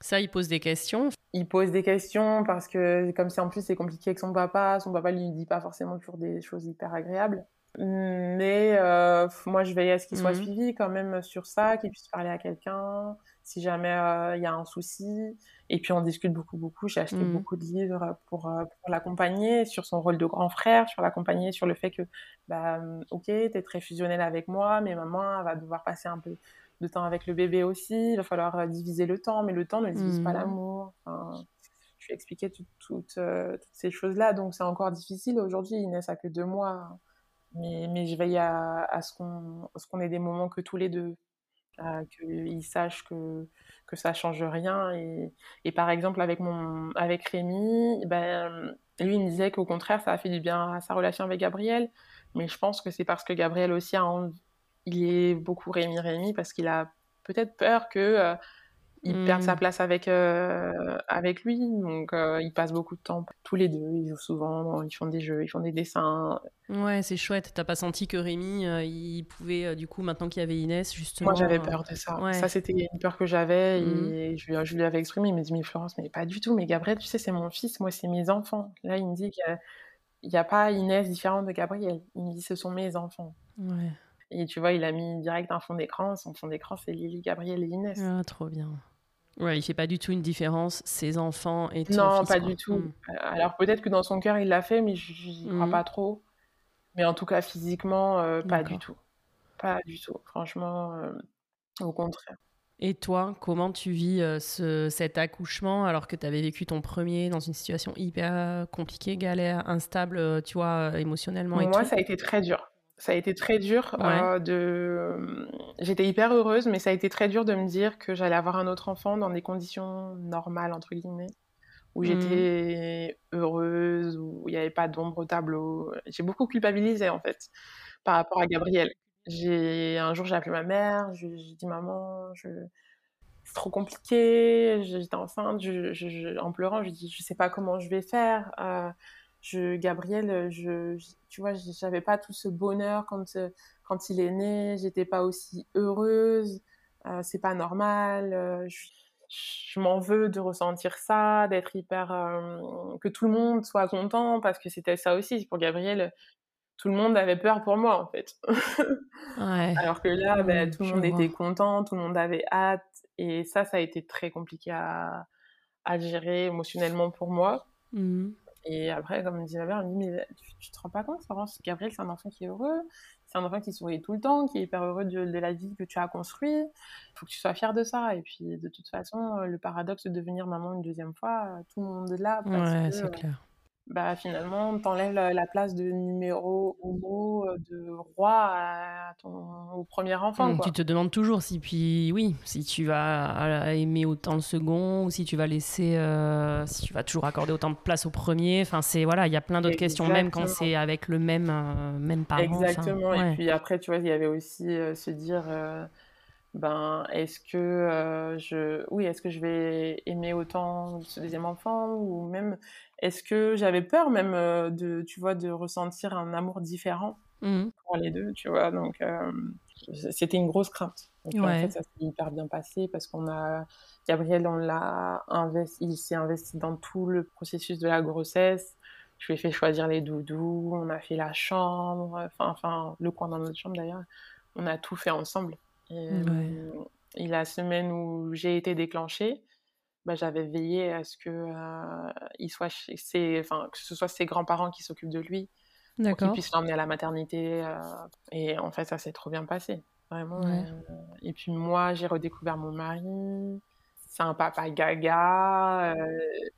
Ça, il pose des questions. Il pose des questions parce que, comme si en plus c'est compliqué avec son papa, son papa lui dit pas forcément toujours des choses hyper agréables. Mais euh, moi, je veille à ce qu'il soit mmh. suivi quand même sur ça, qu'il puisse parler à quelqu'un si jamais euh, il y a un souci. Et puis on discute beaucoup, beaucoup. J'ai acheté mmh. beaucoup de livres pour, euh, pour l'accompagner sur son rôle de grand frère, sur l'accompagner sur le fait que, bah, ok, t'es très fusionnel avec moi, mais maman va devoir passer un peu de temps avec le bébé aussi. Il va falloir diviser le temps, mais le temps ne divise pas mmh. l'amour. Enfin, je lui ai expliqué toutes ces choses-là, donc c'est encore difficile. Aujourd'hui, Inès a que deux mois mais, mais je veille à, à ce qu'on ait des moments que tous les deux, qu'ils sachent que, que ça change rien. Et, et, par exemple, avec, mon, avec Rémi, ben, lui, il me disait qu'au contraire, ça a fait du bien à sa relation avec Gabriel. Mais je pense que c'est parce que Gabriel aussi a il est beaucoup Rémi Rémi parce qu'il a peut-être peur que euh, il perd sa mmh. place avec, euh, avec lui. Donc, euh, ils passent beaucoup de temps tous les deux. Ils jouent souvent, ils font des jeux, ils font des dessins. Ouais, c'est chouette. T'as pas senti que Rémi, euh, il pouvait, du coup, maintenant qu'il y avait Inès, justement. Moi, j'avais peur de ça. Ça, c'était une peur que j'avais. Mmh. Et je, je, lui avais exprimé. Il me dit, mais Florence, mais pas du tout. Mais Gabriel, tu sais, c'est mon fils. Moi, c'est mes enfants. Là, il me dit qu'il n'y a, pas Inès différente de Gabriel. Il me dit, ce sont mes enfants. Ouais. Et tu vois, il a mis direct un fond d'écran. Son fond d'écran, c'est Lily, Gabriel et Inès. Ah, trop bien. Ouais, il fait pas du tout une différence, ses enfants et Non, pas du tout. Mm. Alors peut-être que dans son cœur il l'a fait, mais je n'y crois mm. pas trop. Mais en tout cas physiquement, euh, pas du tout. Pas du tout. Franchement, euh, au contraire. Et toi, comment tu vis euh, ce, cet accouchement alors que tu avais vécu ton premier dans une situation hyper compliquée, galère, instable, tu vois, émotionnellement et Moi, ça a été très dur ça a été très dur euh, de. J'étais hyper heureuse, mais ça a été très dur de me dire que j'allais avoir un autre enfant dans des conditions normales entre guillemets, où mmh. j'étais heureuse, où il n'y avait pas d'ombre au tableau. J'ai beaucoup culpabilisé en fait par rapport à Gabriel. J'ai un jour j'ai appelé ma mère, j'ai dit maman, je... c'est trop compliqué, j'étais enceinte, je, en pleurant, je dis je sais pas comment je vais faire. Euh, je, Gabriel, euh, je, tu vois, j'avais pas tout ce bonheur quand, euh, quand il est né, j'étais pas aussi heureuse, euh, c'est pas normal, euh, je, je m'en veux de ressentir ça, d'être hyper, que tout le monde soit content, parce que c'était ça aussi, pour Gabriel, tout le monde avait peur pour moi, en fait. ouais. (laughs) Alors que là, ben, tout le monde était content, tout le monde avait hâte, et ça, ça a été très compliqué à, à gérer émotionnellement pour moi. Mmh. Et après, comme me dit ma mère, elle me dit, mais tu, te rends pas compte, Florence, Gabriel, c'est un enfant qui est heureux, c'est un enfant qui sourit tout le temps, qui est hyper heureux de, de la vie que tu as construite. Il faut que tu sois fière de ça. Et puis, de toute façon, le paradoxe de devenir maman une deuxième fois, tout le monde est là. Parce ouais, c'est clair bah finalement, t'enlèves la, la place de numéro homo, euh, de roi à ton, au premier enfant. Mmh, tu te demandes toujours si, puis oui, si tu vas aimer autant le second ou si tu vas laisser, euh, si tu vas toujours accorder autant de place au premier. Enfin, c'est voilà, il y a plein d'autres questions, même quand c'est avec le même, euh, même parent. Exactement. Et puis après, tu vois, il y avait aussi se dire ben est-ce que euh, je oui est-ce que je vais aimer autant ce deuxième enfant ou même est-ce que j'avais peur même euh, de tu vois de ressentir un amour différent mmh. pour les deux tu vois? Donc euh, c'était une grosse crainte. Donc, en fait ça s'est hyper bien passé parce qu'on a Gabriel on l'a investi il s'est investi dans tout le processus de la grossesse. Je lui ai fait choisir les doudous on a fait la chambre enfin enfin le coin dans notre chambre d'ailleurs. On a tout fait ensemble. Et, et la semaine où j'ai été déclenchée, bah, j'avais veillé à ce que euh, il soit ses, enfin que ce soit ses grands-parents qui s'occupent de lui, pour qu'ils puissent l'emmener à la maternité. Euh, et en fait, ça s'est trop bien passé, vraiment. Euh, et puis moi, j'ai redécouvert mon mari. C'est un papa gaga.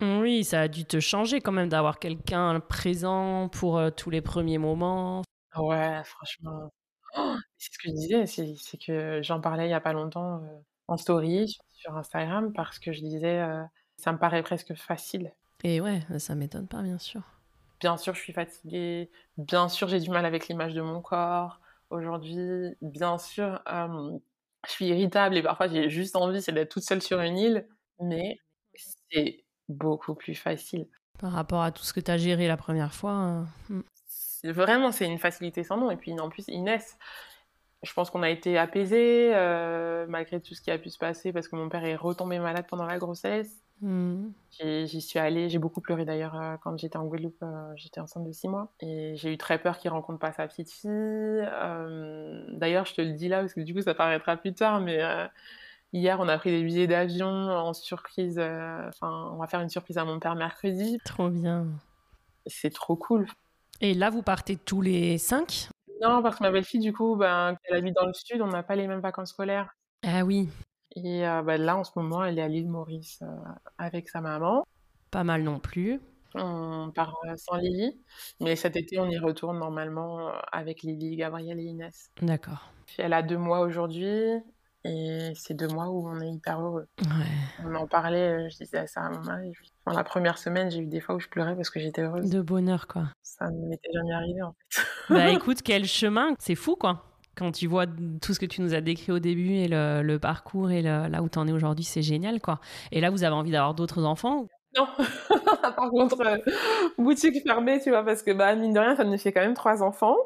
Oui, ça a dû te changer quand même d'avoir quelqu'un présent pour tous les premiers moments. Ouais, franchement. Oh, (gasps) c'est ce que je disais, c'est que j'en parlais il y a pas longtemps en story sur Instagram parce que je disais euh, ça me paraît presque facile. Et ouais, ça m'étonne pas, bien sûr. Bien sûr, je suis fatiguée. Bien sûr, j'ai du mal avec l'image de mon corps aujourd'hui. Bien sûr, je suis irritable et parfois j'ai juste envie, c'est d'être toute seule sur une île. Mais c'est beaucoup plus facile. Par rapport à tout ce que tu as géré la première fois. Vraiment, c'est une facilité sans nom. Et puis en plus, Inès, je pense qu'on a été apaisés malgré tout ce qui a pu se passer parce que mon père est retombé malade pendant la grossesse. Mmh. J'y suis allée, j'ai beaucoup pleuré d'ailleurs euh, quand j'étais en Guadeloupe, euh, j'étais enceinte de 6 mois. Et j'ai eu très peur qu'il rencontre pas sa petite fille. Euh, d'ailleurs, je te le dis là parce que du coup ça paraîtra plus tard, mais hier on a pris des billets d'avion en surprise. Enfin, on va faire une surprise à mon père mercredi. Trop bien. C'est trop cool. Et là, vous partez tous les 5 Non, parce que ma belle-fille, du coup, ben, elle habite dans le sud, on n'a pas les mêmes vacances scolaires. Ah oui. Et bah, là, en ce moment, elle est à l'île Maurice avec sa maman. Pas mal non plus. On part sans Lily, mais cet été, on y retourne normalement avec Lily, Gabrielle et Inès. D'accord. Elle a deux mois aujourd'hui, et c'est deux mois où on est hyper heureux. Ouais. On en parlait, je disais ça à mon mari. La première semaine, j'ai eu des fois où je pleurais parce que j'étais heureuse. De bonheur, quoi. Ça ne m'était jamais arrivé, en fait. (laughs) bah (laughs) écoute, quel chemin, c'est fou, quoi quand tu vois tout ce que tu nous as décrit au début et le, parcours et là où tu en es aujourd'hui, c'est génial, quoi. Et là, vous avez envie d'avoir d'autres enfants Non, (laughs) par contre, euh, boutique fermée, tu vois, parce que bah, mine de rien, ça nous fait quand même trois enfants.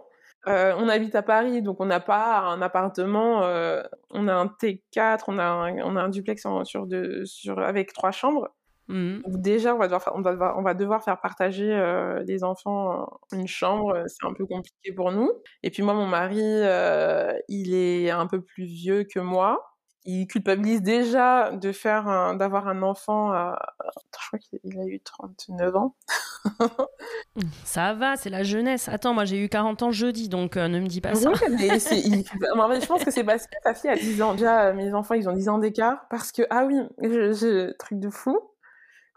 Euh, on habite à Paris, donc on n'a pas un appartement. Euh, on a un T4, on a un, on a un duplex sur de, sur, avec trois chambres. Mmh. déjà, on va, devoir, on, va, on va devoir faire partager euh, les enfants une chambre. C'est un peu compliqué pour nous. Et puis moi, mon mari, euh, il est un peu plus vieux que moi. Il culpabilise déjà de faire d'avoir un enfant. À... Je crois qu'il a eu 39 ans. ça va, c'est la jeunesse. Attends, moi j'ai eu 40 ans jeudi, donc euh, ne me dis pas ça. je pense que c'est parce que ta fille a 10 ans. Déjà, mes enfants, ils ont 10 ans d'écart. Parce que, ah oui, je... truc de fou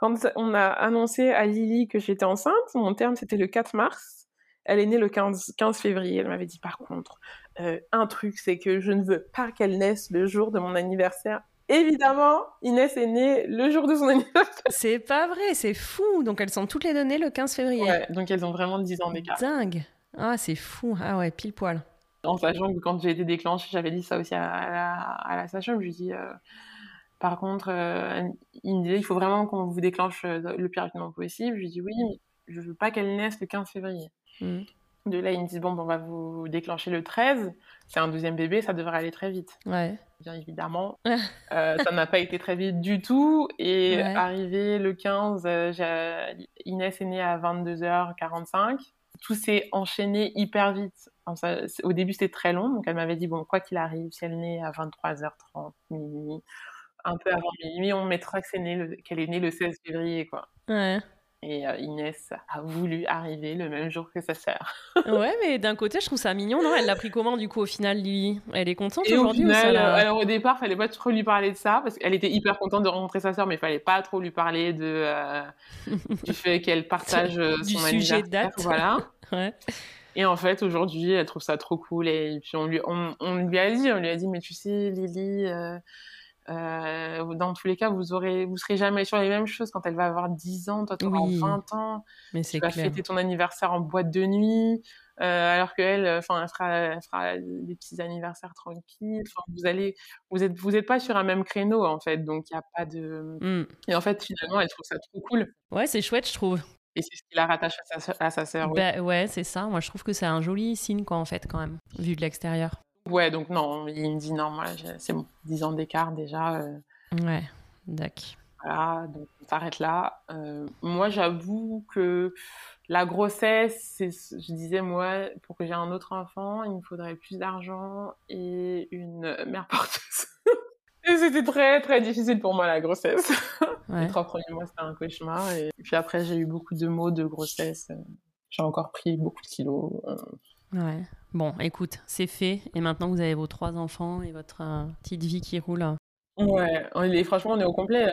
quand on a annoncé à Lily que j'étais enceinte, mon terme c'était le 4 mars. Elle est née le 15, 15 février. Elle m'avait dit par contre, euh, un truc, c'est que je ne veux pas qu'elle naisse le jour de mon anniversaire. Évidemment, Inès est née le jour de son (laughs) anniversaire. C'est pas vrai, c'est fou. Donc elles sont toutes les deux nées le 15 février. Ouais, donc elles ont vraiment 10 ans d'écart. Dingue. Ah, c'est fou. Ah ouais, pile poil. En sachant que quand j'ai été déclenchée, j'avais dit ça aussi à, la, à la sage-femme, je lui dis... Euh, par contre, euh, il me disait, il faut vraiment qu'on vous déclenche euh, le plus rapidement possible. Je lui dis oui, mais je veux pas qu'elle naisse le 15 février. Mmh. De là, ils me disent, bon, on va vous déclencher le 13. C'est un deuxième bébé, ça devrait aller très vite. Ouais. Bien évidemment, (laughs) euh, ça n'a pas été très vite du tout. Et arrivé le 15, Inès est née à 22h45. Tout s'est enchaîné hyper vite. au début, c'était très long. Donc, elle m'avait dit, bon, quoi qu'il arrive, si elle naît à 23h30, minuit, un peu avant minuit, on mettra qu'elle est née le 16 février, quoi. Ouais. Et euh, Inès a voulu arriver le même jour que sa sœur. (laughs) ouais, mais d'un côté, je trouve ça mignon, non? Elle l'a pris comment, du coup, au final, Lily Elle est contente aujourd'hui au final, euh, Alors, au départ, fallait pas trop lui parler de ça, parce qu'elle était hyper contente de rencontrer sa sœur, mais il fallait pas trop lui parler de, euh, (laughs) du fait qu'elle partage du son sujet de date. Voilà. (laughs) ouais. Et en fait, aujourd'hui, elle trouve ça trop cool. Et puis, on lui, on, lui a dit, on lui a dit, mais tu sais, Lily... Euh, dans tous les cas, vous aurez, vous serez jamais sur les mêmes choses quand elle va avoir 10 ans, toi tu auras 20 ans. Mais c'est tu vas fêter ton anniversaire en boîte de nuit, euh, alors qu'elle, enfin, elle fera, elle fera des petits anniversaires tranquilles. Vous allez, vous êtes, vous êtes pas sur un même créneau en fait, donc il y a pas de. Mmh. Et en fait, finalement, elle trouve ça trop cool. Ouais, c'est chouette, je trouve. Et c'est ce qui la rattache à sa, à sa sœur. Bah, ouais, c'est ça. Moi, je trouve que c'est un joli signe, quoi, en fait, quand même, vu de l'extérieur. Ouais, donc non, il me dit non, moi, c'est bon, 10 ans d'écart déjà. Euh. Ouais, d'accord. Voilà, donc on s'arrête là. Euh, moi, j'avoue que la grossesse, je disais, moi, pour que j'ai un autre enfant, il me faudrait plus d'argent et une mère porteuse. (laughs) et c'était très, très difficile pour moi, la grossesse. (laughs) Les trois premiers mois, c'était un cauchemar. Et puis après, j'ai eu beaucoup de mots de grossesse. J'ai encore pris beaucoup de kilos. Ouais. Bon, écoute, c'est fait. Et maintenant, vous avez vos trois enfants et votre euh, petite vie qui roule. Ouais, et franchement, on est au complet.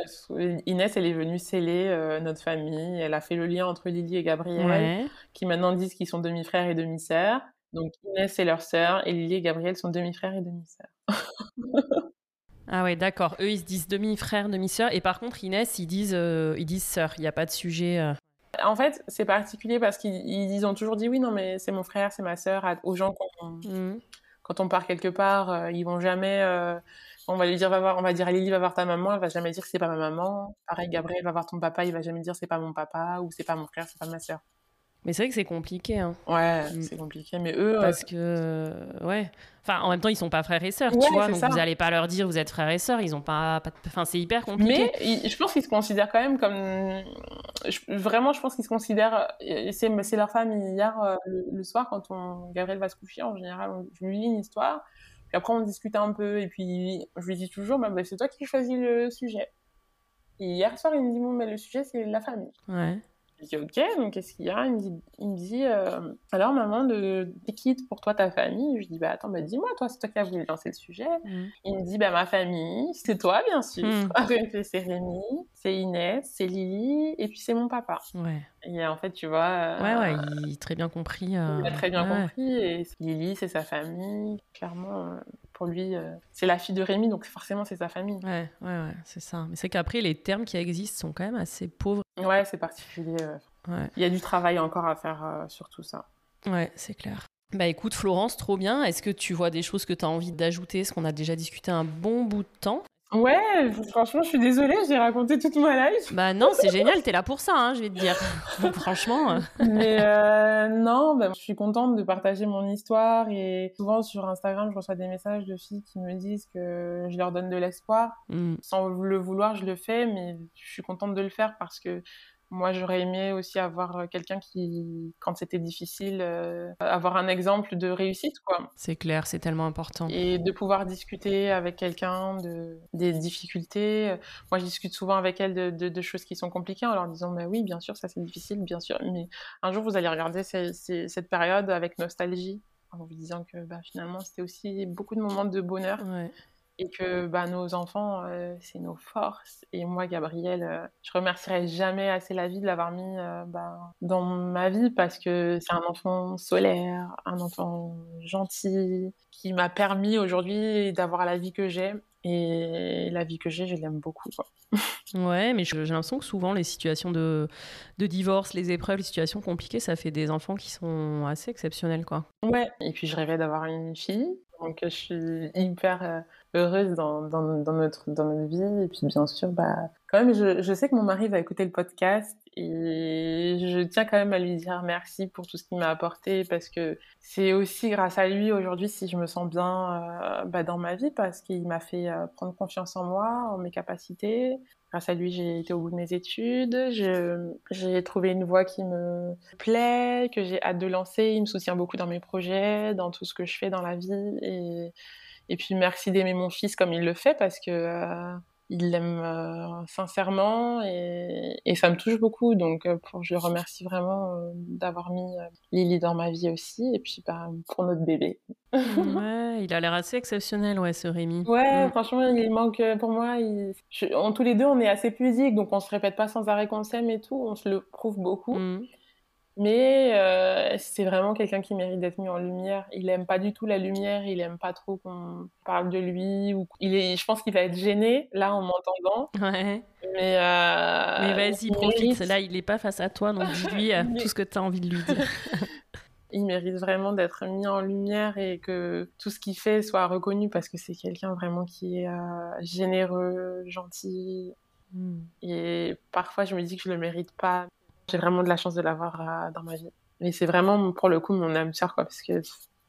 Inès, elle est venue sceller euh, notre famille. Elle a fait le lien entre Lily et Gabriel, qui maintenant disent qu'ils sont demi-frères et demi-sœurs. Donc Inès, c'est leur sœur, et Lily et Gabriel sont demi-frères et demi-sœurs. (laughs) ah ouais, d'accord. Eux, ils se disent demi-frères, demi-sœurs. Et par contre, Inès, ils disent, euh, ils disent sœur. Il n'y a pas de sujet. En fait, c'est particulier parce qu'ils ont toujours dit oui, non, mais c'est mon frère, c'est ma sœur, aux gens mmh. quand on, part quelque part, euh, ils vont jamais. Euh, on va lui dire, va voir, on va dire, Lily va voir ta maman, elle va jamais dire que c'est pas ma maman. Pareil, Gabriel va voir ton papa, il va jamais dire c'est pas mon papa ou c'est pas mon frère, c'est pas ma sœur. Mais c'est vrai que c'est compliqué. Hein. Ouais, mm. c'est compliqué. Mais eux. Parce que, ouais. Enfin, en même temps, ils sont pas frères et sœurs, tu vois. Donc vous allez pas leur dire vous êtes frères et sœurs. Ils ont pas. Enfin, c'est hyper compliqué. Mais je pense qu'ils se considèrent quand même comme. vraiment, je pense qu'ils se considèrent. C'est leur famille. Hier, euh, le, soir, quand on... Gabriel va se coucher, en général, je lui lis une histoire. Puis après, on discute un peu. Et puis, je lui dis toujours bah, bah, c'est toi qui choisis le sujet. Et hier soir, il me dit bon, mais le sujet, c'est la famille. Ouais. Je dis ok, donc qu'est-ce qu'il y a? Il me dit, il me dit euh, alors maman, de, quitte pour toi ta famille? Je dis bah attends, bah, dis-moi, toi, c'est toi qui as voulu lancer le sujet. Mm. Il me dit bah ma famille, c'est toi bien sûr. Mm. (laughs) c'est Rémi, c'est Inès, c'est Lily, et puis c'est mon papa. Ouais. Et en fait, tu vois. Euh, ouais, ouais, il a très bien compris. Euh, il a très bien compris. Et Lily, c'est sa famille. Clairement, pour lui, c'est la fille de Rémi, donc forcément, c'est sa famille. Ouais, ouais, ouais, c'est ça. Mais c'est qu'après, les termes qui existent sont quand même assez pauvres. Ouais, c'est particulier. Il y a du travail encore à faire euh, sur tout ça. Ouais, c'est clair. Bah écoute Florence, trop bien. Est-ce que tu vois des choses que tu as envie d'ajouter? Ce qu'on a déjà discuté un bon bout de temps? Ouais, franchement, je suis désolée, j'ai raconté toute ma life. Bah non, c'est génial, t'es là pour ça, hein, je vais te dire. franchement. Euh. Mais euh, non, bah, je suis contente de partager mon histoire et souvent sur Instagram, je reçois des messages de filles qui me disent que je leur donne de l'espoir. Mm. Sans le vouloir, je le fais, mais je suis contente de le faire parce que moi, j'aurais aimé aussi avoir euh, quelqu'un qui, quand c'était difficile, euh, avoir un exemple de réussite, quoi. C'est clair, c'est tellement important. Et de pouvoir discuter avec quelqu'un de, des difficultés. Moi, je discute souvent avec elle de, de, choses qui sont compliquées en leur disant, bah oui, bien sûr, ça c'est difficile, bien sûr. Mais un jour, vous allez regarder cette période avec nostalgie en vous disant que bah, finalement, c'était aussi beaucoup de moments de bonheur. Ouais et que bah, nos enfants, euh, c'est nos forces. Et moi, Gabriel, euh, je remercierai jamais assez la vie de l'avoir mis euh, bah, dans ma vie parce que c'est un enfant solaire, un enfant gentil, qui m'a permis aujourd'hui d'avoir la vie que j'ai. Et la vie que j'ai, je l'aime beaucoup. Quoi. Ouais, mais j'ai l'impression que souvent les situations de, de divorce, les épreuves, les situations compliquées, ça fait des enfants qui sont assez exceptionnels. Quoi. Ouais, et puis je rêvais d'avoir une fille. Donc je suis hyper heureuse dans, dans, dans, notre, dans notre vie. Et puis bien sûr, bah, quand même, je, je sais que mon mari va écouter le podcast et je tiens quand même à lui dire merci pour tout ce qu'il m'a apporté parce que c'est aussi grâce à lui aujourd'hui si je me sens bien euh, bah, dans ma vie parce qu'il m'a fait euh, prendre confiance en moi, en mes capacités. Grâce à lui, j'ai été au bout de mes études, j'ai trouvé une voie qui me plaît, que j'ai hâte de lancer. Il me soutient beaucoup dans mes projets, dans tout ce que je fais dans la vie et et puis merci d'aimer mon fils comme il le fait parce que euh, il l'aime euh, sincèrement et, et, ça me touche beaucoup. Donc euh, pour, je le remercie vraiment d'avoir mis Lily dans ma vie aussi et puis bah, pour notre bébé. (laughs) ouais, il a l'air assez exceptionnel, ouais, ce Rémi. Ouais, franchement, il manque pour moi. Il... en tous les deux, on est assez pudiques, donc on se répète pas sans arrêt qu'on s'aime et tout. On se le prouve beaucoup. Mm. Mais euh, c'est vraiment quelqu'un qui mérite d'être mis en lumière. Il aime pas du tout la lumière, il aime pas trop qu'on parle de lui. Ou... Il est, je pense qu'il va être gêné là en m'entendant. Ouais. Mais, euh, Mais vas-y, profite. Là, il est pas face à toi, donc (laughs) dis-lui euh, tout ce que tu as envie de lui dire. (laughs) il mérite vraiment d'être mis en lumière et que tout ce qu'il fait soit reconnu parce que c'est quelqu'un vraiment qui est généreux, gentil. Hmm. Et parfois, je me dis que je le mérite pas. J'ai vraiment de la chance de l'avoir euh, dans ma vie. Mais c'est vraiment pour le coup mon âme sœur, quoi, parce que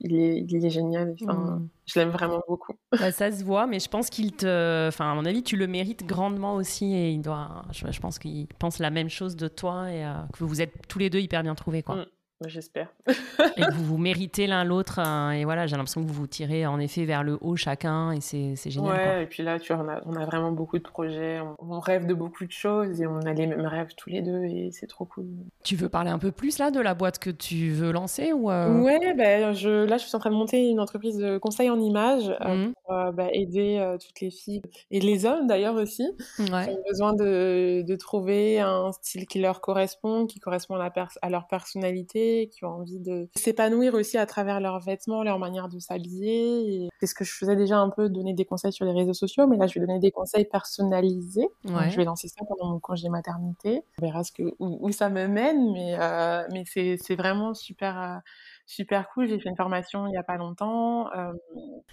il est, il est génial. Mm. Je l'aime vraiment beaucoup. (laughs) Bah, ça se voit, mais je pense qu'il te. Enfin, à mon avis, tu le mérites grandement aussi. Et il doit. Je, pense qu'il pense la même chose de toi et euh, que vous êtes tous les deux hyper bien trouvés. Quoi. Mm. J'espère. et que (laughs) vous vous méritez l'un l'autre. Hein, et voilà, j'ai l'impression que vous vous tirez en effet vers le haut chacun. Et c'est génial. Ouais, et puis là, tu vois, on a, on a, vraiment beaucoup de projets. On, rêve de beaucoup de choses et on a les mêmes rêves tous les deux. Et c'est trop cool. Tu veux parler un peu plus là de la boîte que tu veux lancer ou euh? Ouais, ben, je, là, je suis en train de monter une entreprise de conseil en images euh, mmh. pour euh, bah, aider toutes les filles et les hommes d'ailleurs aussi ouais. qui ont besoin de, de, trouver un style qui leur correspond, qui correspond à, la à leur personnalité qui ont envie de s'épanouir aussi à travers leurs vêtements, leur manière de s'habiller. C'est ce que je faisais déjà un peu, donner des conseils sur les réseaux sociaux, mais là je vais donner des conseils personnalisés. je vais lancer ça pendant mon congé maternité. On verra ce que, où, ça me mène, mais, euh, mais c'est vraiment super. Euh, super cool. J'ai fait une formation il n'y a pas longtemps euh,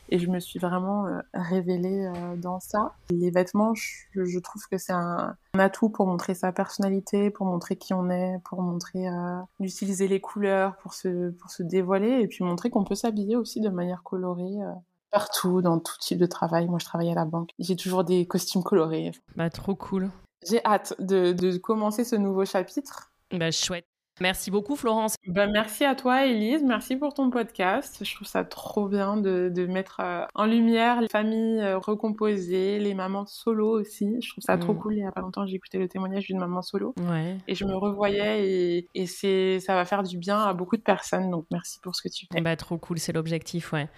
et je me suis vraiment révélée dans ça. Les vêtements, je, je trouve que c'est un, un atout pour montrer sa personnalité, pour montrer qui on est, pour montrer euh, d'utiliser les couleurs pour se pour se dévoiler et puis montrer qu'on peut s'habiller aussi de manière colorée. Euh, partout, dans tout type de travail. Moi, je travaille à la banque. J'ai toujours des costumes colorés. Bah, trop cool. J'ai hâte de, de commencer ce nouveau chapitre. Bah, chouette. Merci beaucoup, Florence. Ben, merci à toi, Elise. Merci pour ton podcast. Je trouve ça trop bien de, de mettre euh, en lumière les familles euh, recomposées, les mamans solo aussi. Je trouve ça trop mm. cool. Il y a pas longtemps, j'ai écouté le témoignage d'une maman solo. Ouais. Et je me revoyais et, et c'est, ça va faire du bien à beaucoup de personnes. Donc, merci pour ce que tu fais. Bah, trop cool. C'est l'objectif, ouais.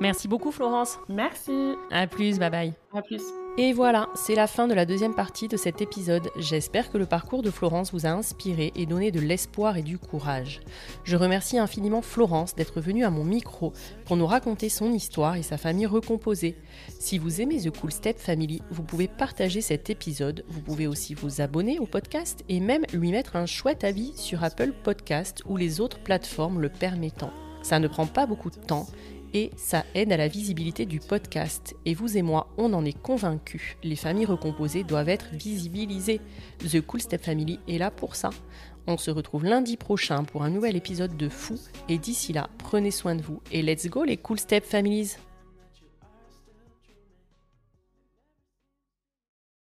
Merci beaucoup, Florence. Merci. À plus. Bye bye. À plus. Et voilà, c'est la fin de la deuxième partie de cet épisode. J'espère que le parcours de Florence vous a inspiré et donné de l'espoir et du courage. Je remercie infiniment Florence d'être venue à mon micro pour nous raconter son histoire et sa famille recomposée. Si vous aimez The Cool Step Family, vous pouvez partager cet épisode, vous pouvez aussi vous abonner au podcast et même lui mettre un chouette avis sur Apple Podcast ou les autres plateformes le permettant. Ça ne prend pas beaucoup de temps et ça aide à la visibilité du podcast. Et vous et moi, on en est convaincus. Les familles recomposées doivent être visibilisées. The Cool Step Family est là pour ça. On se retrouve lundi prochain pour un nouvel épisode de Fou. Et d'ici là, prenez soin de vous et let's go les Cool Step Families!